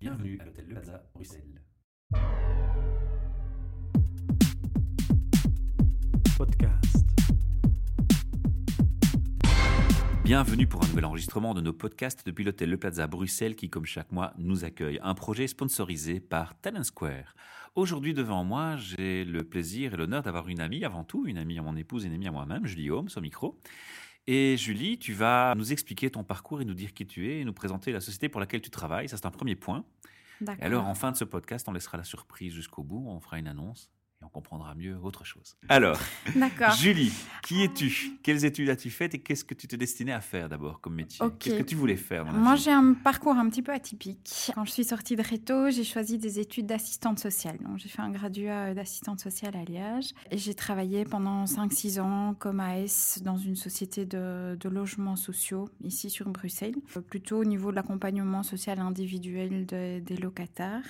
Bienvenue à l'hôtel Le Plaza, Bruxelles. Podcast. Bienvenue pour un nouvel enregistrement de nos podcasts depuis l'hôtel Le Plaza Bruxelles qui, comme chaque mois, nous accueille. Un projet sponsorisé par Talent Square. Aujourd'hui, devant moi, j'ai le plaisir et l'honneur d'avoir une amie, avant tout, une amie à mon épouse et une amie à moi-même, Julie Holmes, au micro. Et Julie, tu vas nous expliquer ton parcours et nous dire qui tu es et nous présenter la société pour laquelle tu travailles. Ça, c'est un premier point. Et alors, en fin de ce podcast, on laissera la surprise jusqu'au bout. On fera une annonce et on comprendra mieux autre chose. Alors. Julie, qui es-tu? Quelles études as-tu faites et qu'est-ce que tu te destinais à faire d'abord comme métier? Qu'est-ce que tu voulais faire dans la Moi, j'ai un parcours un petit peu atypique. Quand je suis sortie de Réto, j'ai choisi des études d'assistante sociale. Donc, j'ai fait un graduat d'assistante sociale à Liège. Et j'ai travaillé pendant 5-6 ans comme AS dans une société de, de logements sociaux ici sur Bruxelles, euh, plutôt au niveau de l'accompagnement social individuel de- des locataires.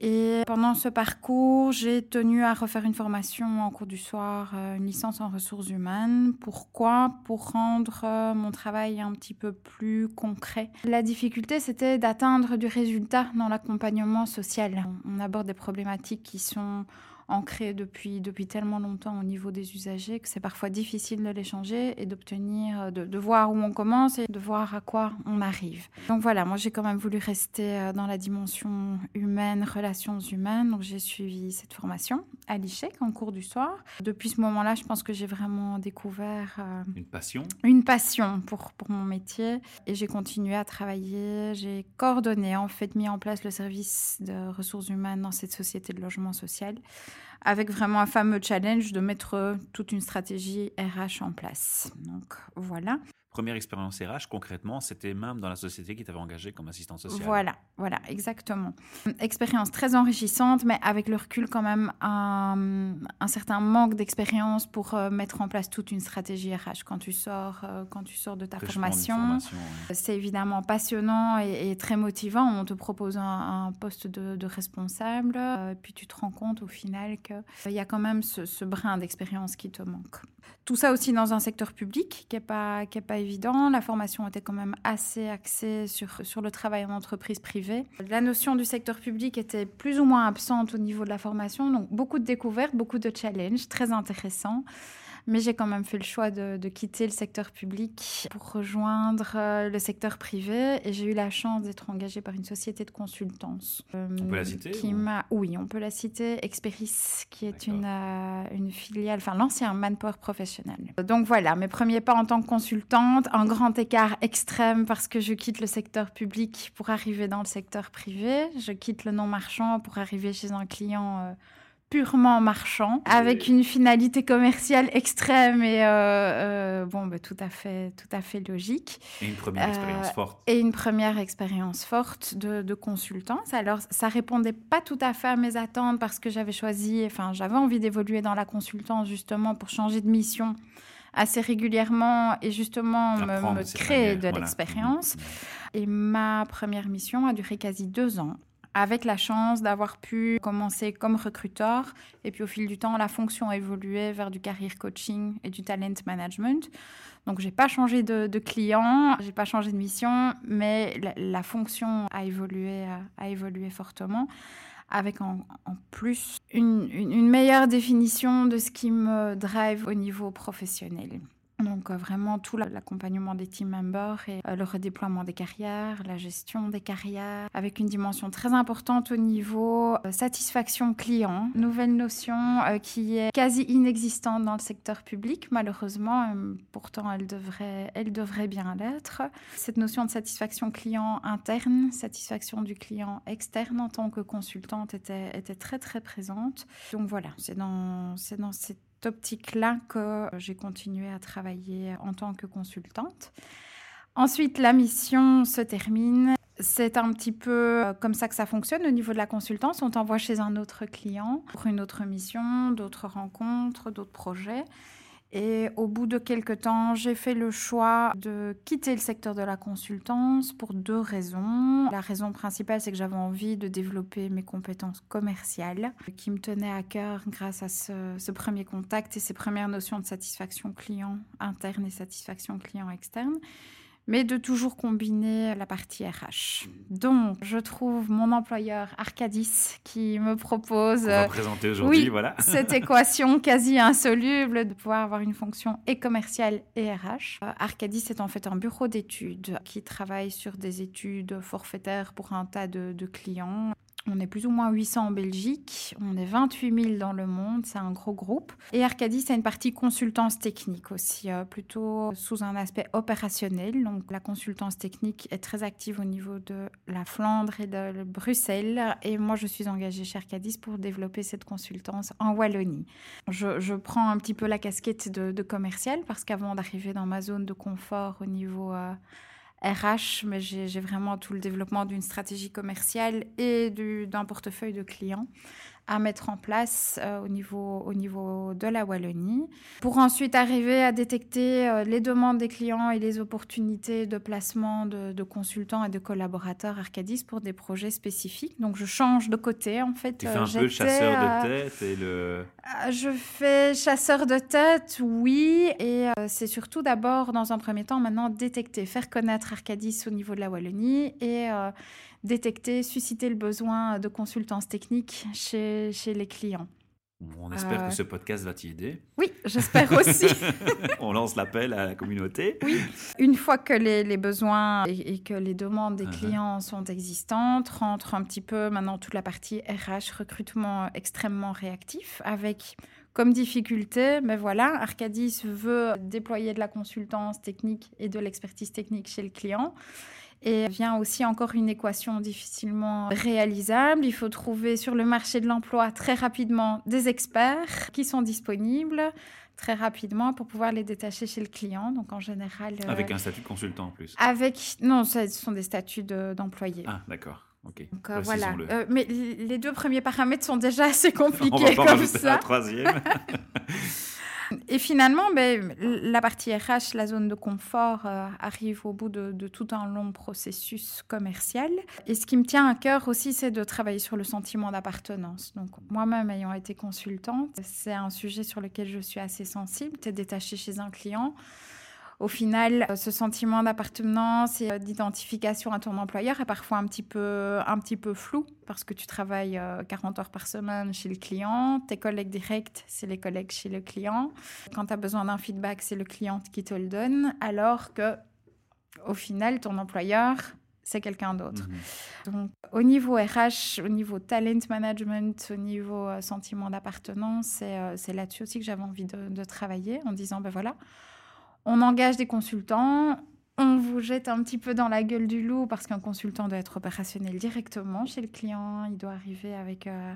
Et pendant ce parcours, j'ai tenu à refaire une formation en cours du soir, euh, une licence en ressources humaines. Pourquoi? Pour rendre euh, mon travail un petit peu plus concret. La difficulté, c'était d'atteindre du résultat dans l'accompagnement social. On aborde des problématiques qui sont ancrées depuis, depuis tellement longtemps au niveau des usagers que c'est parfois difficile de les changer et d'obtenir, de, de voir où on commence et de voir à quoi on arrive. Donc voilà, moi j'ai quand même voulu rester euh, dans la dimension humaine, relations humaines. Donc j'ai suivi cette formation à l'ICHEC en cours du soir. Depuis ce moment-là, je pense que j'ai vraiment découvert euh, Une passion une passion pour, pour mon métier et j'ai continué à travailler. J'ai coordonné, en fait, mis en place le service de ressources humaines dans cette société de logement social avec vraiment un fameux challenge de mettre toute une stratégie RH en place. Donc voilà. Première expérience RH, concrètement, c'était même dans la société qui t'avait engagé comme assistante sociale. Voilà, voilà, exactement. Expérience très enrichissante, mais avec le recul quand même un, un certain manque d'expérience pour euh, mettre en place toute une stratégie RH quand tu sors, euh, quand tu sors de ta formation. formation, ouais. C'est évidemment passionnant et, et très motivant. On te propose un, un poste de, de responsable, euh, puis tu te rends compte au final qu'il y a quand même ce, ce brin d'expérience qui te manque. Tout ça aussi dans un secteur public qui n'est pas, qui est pas évident. La formation était quand même assez axée sur, sur le travail en entreprise privée. La notion du secteur public était plus ou moins absente au niveau de la formation, donc beaucoup de découvertes, beaucoup de challenges, très intéressants. Mais j'ai quand même fait le choix de, de quitter le secteur public pour rejoindre euh, le secteur privé et j'ai eu la chance d'être engagée par une société de consultance. euh, On peut la citer, qui ou- m'a- Oui, on peut la citer. Experis, qui est une, euh, une filiale, enfin l'ancien Manpower professionnel. Donc voilà, mes premiers pas en tant que consultante, un grand écart extrême parce que je quitte le secteur public pour arriver dans le secteur privé. Je quitte le non marchand pour arriver chez un client euh, purement marchand, avec une finalité commerciale extrême et euh, euh, bon, bah, tout à fait, tout à fait logique. Et une première Euh, expérience forte. Et une première expérience forte de, de consultance. Alors, ça répondait pas tout à fait à mes attentes parce que j'avais choisi, enfin, j'avais envie d'évoluer dans la consultance justement pour changer de mission assez régulièrement et justement me, créer de l'expérience. Mhm. Et ma première mission a duré quasi deux ans, avec la chance d'avoir pu commencer comme recruteur. Et puis au fil du temps, la fonction a évolué vers du career coaching et du talent management. Donc j'ai pas changé de, de client, j'ai pas changé de mission, mais la, fonction a évolué, a, a évolué fortement. Avec en, plus une meilleure définition de ce qui me drive au niveau professionnel. Donc euh, vraiment tout la- l'accompagnement des team members et euh, le redéploiement des carrières, la gestion des carrières, avec une dimension très importante au niveau euh, satisfaction client. Nouvelle notion qui est quasi inexistante dans le secteur public, malheureusement. pourtant, elle devrait, elle devrait bien l'être. Cette notion de satisfaction client interne, satisfaction du client externe en tant que consultante était, très très présente. Donc voilà, c'est dans, dans cette optique-là que j'ai continué à travailler en tant que consultante. Ensuite, la mission se termine. C'est un petit peu euh, comme ça que ça fonctionne au niveau de la consultance. On t'envoie chez un autre client pour une autre mission, d'autres rencontres, d'autres projets. Et au bout de quelques temps, j'ai fait le choix de quitter le secteur de la consultance pour deux raisons. La raison principale, c'est que j'avais envie de développer mes compétences commerciales qui me tenaient à cœur grâce à ce, ce premier contact et ces premières notions de satisfaction client interne et satisfaction client externe. Mais de toujours combiner la partie RH. Donc, je trouve mon employeur Arcadis qui me propose On va présenter aujourd'hui, oui, voilà. cette équation quasi insoluble de pouvoir avoir une fonction et commerciale et RH. Euh, Arcadis est en fait un bureau d'études qui travaille sur des études forfaitaires pour un tas de, de clients on est plus ou moins 800 en Belgique, on est 28 000 dans le monde, c'est un gros groupe. Et Arcadis c'est une partie consultance technique aussi, euh, plutôt sous un aspect opérationnel. Donc la consultance technique est très active au niveau de la Flandre et de Bruxelles. Et moi, je suis engagée chez Arcadis pour développer cette consultance en Wallonie. Je, prends un petit peu la casquette de, commercial parce qu'avant d'arriver dans ma zone de confort au niveau... Euh, RH, mais j'ai vraiment tout le développement d'une stratégie commerciale et d'un portefeuille de clients à mettre en place euh, au, niveau, au niveau de la Wallonie, pour ensuite arriver à détecter euh, les demandes des clients et les opportunités de placement de, consultants et de collaborateurs Arcadis pour des projets spécifiques. Donc je change de côté en fait. Tu fais un peu chasseur de tête et le... Je fais chasseur de tête, oui, et euh, c'est surtout d'abord dans un premier temps maintenant détecter, faire connaître Arcadis au niveau de la Wallonie et détecter, susciter le besoin de consultance technique chez, chez les clients. On espère que euh, ce podcast va t'y aider. Oui, j'espère aussi. On lance l'appel à la communauté. Oui, une fois que les, les besoins et, que les demandes des uh-huh. clients sont existantes, rentre un petit peu maintenant toute la partie RH, recrutement extrêmement réactif, avec comme difficulté, mais voilà, Arcadis veut déployer de la consultance technique et de l'expertise technique chez le client. Et vient aussi encore une équation difficilement réalisable. Il faut trouver sur le marché de l'emploi très rapidement des experts qui sont disponibles très rapidement pour pouvoir les détacher chez le client. Donc en général. Euh, avec un statut de consultant en plus. Avec non, ce sont des statuts d'employés. ah d'accord. Ok. Donc, euh, voilà. Euh, mais les deux premiers paramètres sont déjà assez compliqués On va pas comme ça. Un troisième. Et finalement, ben, la partie RH, la zone de confort, euh, arrive au bout de, tout un long processus commercial. Et ce qui me tient à cœur aussi, c'est de travailler sur le sentiment d'appartenance. Donc, moi-même ayant été consultante, c'est un sujet sur lequel je suis assez sensible. Tu es détaché chez un client au final, euh, ce sentiment d'appartenance et euh, d'identification à ton employeur est parfois un petit peu, un petit peu flou parce que tu travailles 40 euh, heures par semaine chez le client, tes collègues directs, c'est les collègues chez le client. Quand tu as besoin d'un feedback, c'est le client qui te le donne, alors que au final, ton employeur, c'est quelqu'un d'autre. Mhm. Donc, au niveau RH, au niveau talent management, au niveau sentiment d'appartenance, c'est là-dessus aussi que j'avais envie de, de, travailler en disant, ben voilà, on engage des consultants, on vous jette un petit peu dans la gueule du loup parce qu'un consultant doit être opérationnel directement chez le client. Il doit arriver avec, euh,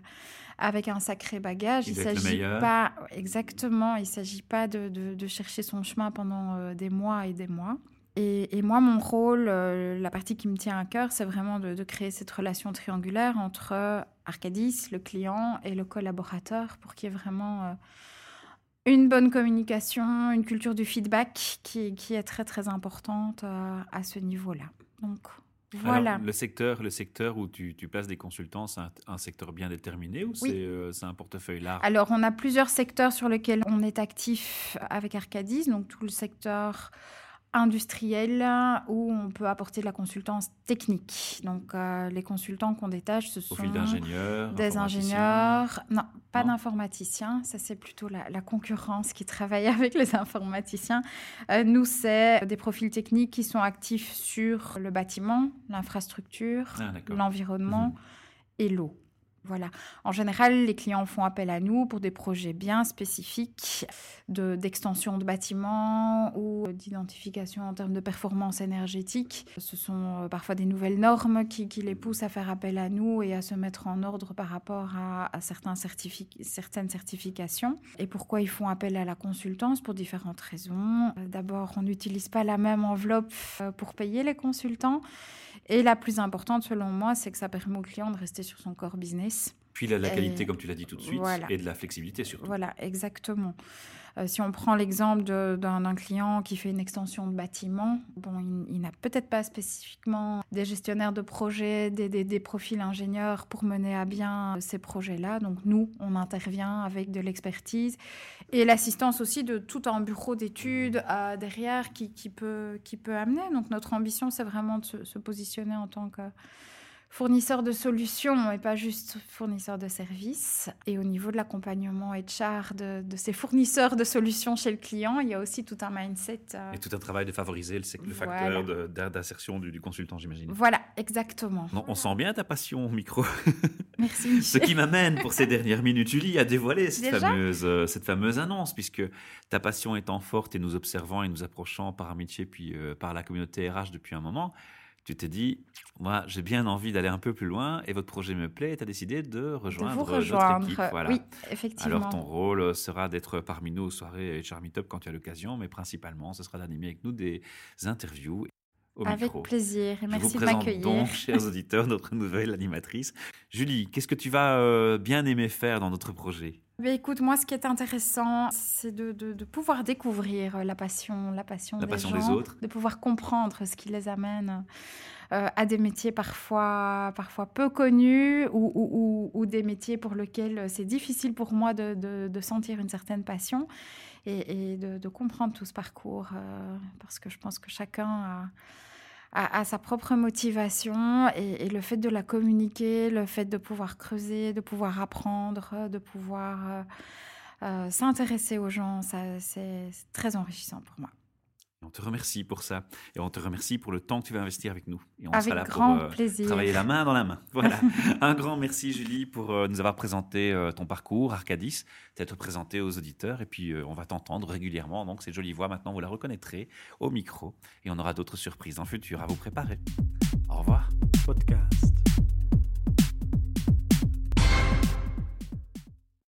avec un sacré bagage. Il, ne s'agit pas exactement. Il s'agit pas de, chercher son chemin pendant euh, des mois et des mois. Et, moi, mon rôle, euh, la partie qui me tient à cœur, c'est vraiment de, de, créer cette relation triangulaire entre Arcadis, le client, et le collaborateur pour qu'il y ait vraiment une bonne communication, une culture du feedback qui, qui est très très importante euh, à ce niveau-là. Donc voilà. le secteur, le secteur où tu, tu places des consultants, c'est un, secteur bien déterminé ou euh, c'est un portefeuille large? Alors on a plusieurs secteurs sur lesquels on est actif avec Arcadis, donc tout le secteur industriel où on peut apporter de la consultance technique. Donc, euh, les consultants qu'on détache, ce sont des ingénieurs. Non, pas d'informaticiens. Ça, c'est plutôt la, concurrence qui travaille avec les informaticiens. Euh, nous, c'est des profils techniques qui sont actifs sur le bâtiment, l'infrastructure, ah, l'environnement mhm. et l'eau. Voilà. En général, les clients font appel à nous pour des projets bien spécifiques d'extension de, bâtiments ou d'identification en termes de performance énergétique. Ce sont euh, parfois des nouvelles normes qui, les poussent à faire appel à nous et à se mettre en ordre par rapport à, certains certaines certifications. Et pourquoi ils font appel à la consultance? Pour différentes raisons. D'abord, on n'utilise pas la même enveloppe euh, pour payer les consultants. Et la plus importante, selon moi, c'est que ça permet au client de rester sur son core business Puis la, la qualité, comme tu l'as dit tout de suite, et de la flexibilité surtout. Voilà, exactement. Euh, si on prend l'exemple d'un client qui fait une extension de bâtiment, bon, il, n'a peut-être pas spécifiquement des gestionnaires de projets, des, des, profils ingénieurs pour mener à bien ces projets-là. Donc nous, on intervient avec de l'expertise et l'assistance aussi de tout un bureau d'études euh, derrière qui, qui, peut, qui peut amener. Donc notre ambition, c'est vraiment de se, se positionner en tant que fournisseur de solutions et pas juste fournisseur de services. Et au niveau de l'accompagnement HR de, de, ces fournisseurs de solutions chez le client, il y a aussi tout un mindset. Euh, et tout un travail de favoriser le, le facteur d'insertion du, consultant, j'imagine. Voilà, exactement. on sent bien ta passion au micro. Merci. Ce qui m'amène pour ces dernières minutes, Julie, à dévoiler cette fameuse, euh, cette fameuse annonce, puisque ta passion étant forte et nous observant et nous approchant par amitié puis euh, par la communauté RH depuis un moment, tu t'es dit, moi, j'ai bien envie d'aller un peu plus loin et votre projet me plaît et tu as décidé de rejoindre, de rejoindre. notre équipe. Voilà. Oui, effectivement. Alors, ton rôle sera d'être parmi nous aux soirées HR Meetup quand tu as l'occasion, mais principalement, ce sera d'animer avec nous des interviews. Au Avec plaisir et merci de m'accueillir. donc, chers auditeurs, notre nouvelle animatrice. Julie, qu'est-ce que tu vas euh, bien aimer faire dans notre projet? Mais écoute, moi, ce qui est intéressant, c'est de, de, pouvoir découvrir la passion, la passion, la des, passion gens, des autres, de pouvoir comprendre ce qui les amène euh, à des métiers parfois, parfois peu connus ou, ou, ou, des métiers pour lesquels c'est difficile pour moi de, de, sentir une certaine passion et, et de, comprendre tout ce parcours euh, parce que je pense que chacun a à, sa propre motivation et, le fait de la communiquer, le fait de pouvoir creuser, de pouvoir apprendre, de pouvoir euh, euh, s'intéresser aux gens, c'est très enrichissant pour moi. On te remercie pour ça et on te remercie pour le temps que tu vas investir avec nous. Et on avec sera là grand pour euh, plaisir. travailler la main dans la main. Voilà. Un grand merci Julie pour euh, nous avoir présenté euh, ton parcours Arcadis, t'être présenté aux auditeurs et puis on va t'entendre régulièrement. Donc cette jolie voix maintenant vous la reconnaîtrez au micro et on aura d'autres surprises en futur à vous préparer. Au revoir. Podcast.